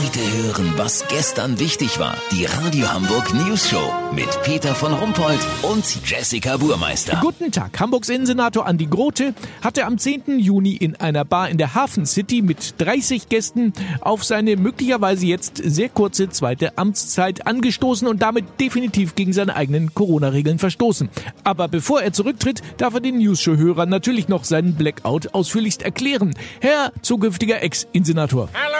Heute hören, was gestern wichtig war. Die Radio Hamburg News Show mit Peter von Rumpold und Jessica Burmeister. Guten Tag. Hamburgs Innensenator Andi Grote hatte am 10. Juni in einer Bar in der Hafen City mit 30 Gästen auf seine möglicherweise jetzt sehr kurze zweite Amtszeit angestoßen und damit definitiv gegen seine eigenen Corona-Regeln verstoßen. Aber bevor er zurücktritt, darf er den News Show-Hörern natürlich noch seinen Blackout ausführlichst erklären. Herr zukünftiger Ex-Insenator. Hallo!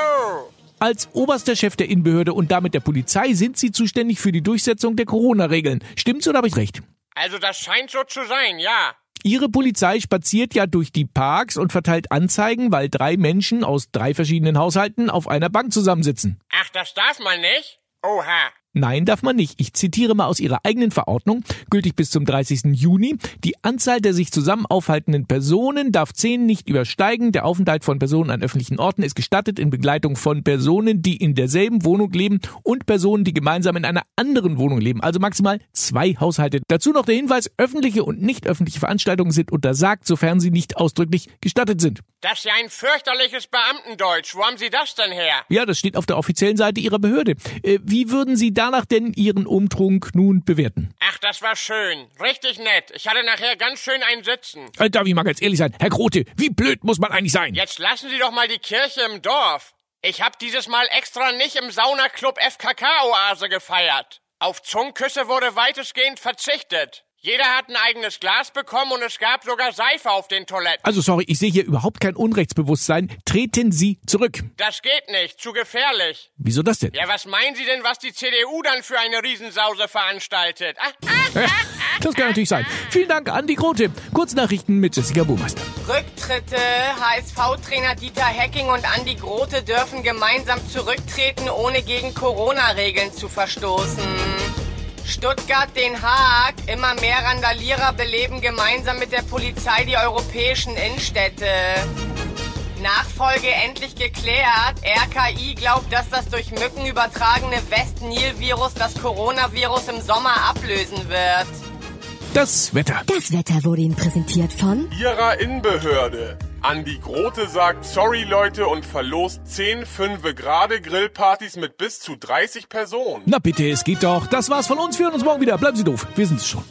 Als oberster Chef der Innenbehörde und damit der Polizei sind Sie zuständig für die Durchsetzung der Corona-Regeln. Stimmt's oder habe ich recht? Also das scheint so zu sein, ja. Ihre Polizei spaziert ja durch die Parks und verteilt Anzeigen, weil drei Menschen aus drei verschiedenen Haushalten auf einer Bank zusammensitzen. Ach, das darf man nicht? Oha. Nein, darf man nicht. Ich zitiere mal aus Ihrer eigenen Verordnung, gültig bis zum 30. Juni. Die Anzahl der sich zusammen aufhaltenden Personen darf zehn nicht übersteigen. Der Aufenthalt von Personen an öffentlichen Orten ist gestattet in Begleitung von Personen, die in derselben Wohnung leben und Personen, die gemeinsam in einer anderen Wohnung leben. Also maximal zwei Haushalte. Dazu noch der Hinweis, öffentliche und nicht öffentliche Veranstaltungen sind untersagt, sofern sie nicht ausdrücklich gestattet sind. Das ist ja ein fürchterliches Beamtendeutsch. Wo haben Sie das denn her? Ja, das steht auf der offiziellen Seite Ihrer Behörde. Äh, wie würden Sie danach denn Ihren Umtrunk nun bewerten? Ach, das war schön. Richtig nett. Ich hatte nachher ganz schön ein Sitzen. Äh, darf ich mal ganz ehrlich sein? Herr Grote, wie blöd muss man eigentlich sein? Jetzt lassen Sie doch mal die Kirche im Dorf. Ich hab dieses Mal extra nicht im Saunaclub FKK-Oase gefeiert. Auf Zungenküsse wurde weitestgehend verzichtet. Jeder hat ein eigenes Glas bekommen und es gab sogar Seife auf den Toiletten. Also sorry, ich sehe hier überhaupt kein Unrechtsbewusstsein. Treten Sie zurück. Das geht nicht, zu gefährlich. Wieso das denn? Ja, was meinen Sie denn, was die CDU dann für eine Riesensause veranstaltet? Ah, ah, Ja, das kann natürlich sein. Vielen Dank, Andi Grote. Kurznachrichten mit Jessica Burmeister. Rücktritte. HSV-Trainer Dieter Hecking und Andi Grote dürfen gemeinsam zurücktreten, ohne gegen Corona-Regeln zu verstoßen. Stuttgart, Den Haag. Immer mehr Randalierer beleben gemeinsam mit der Polizei die europäischen Innenstädte. Nachfolge endlich geklärt. RKI glaubt, dass das durch Mücken übertragene West-Nil-Virus das Coronavirus im Sommer ablösen wird. Das Wetter. Das Wetter wurde Ihnen präsentiert von Ihrer Innenbehörde. Andi Grote sagt Sorry Leute und verlost 10 fünfe Grade Grillpartys mit bis zu 30 Personen. Na bitte, es geht doch. Das war's von uns. Wir hören uns morgen wieder. Bleiben Sie doof. Wir sind's schon.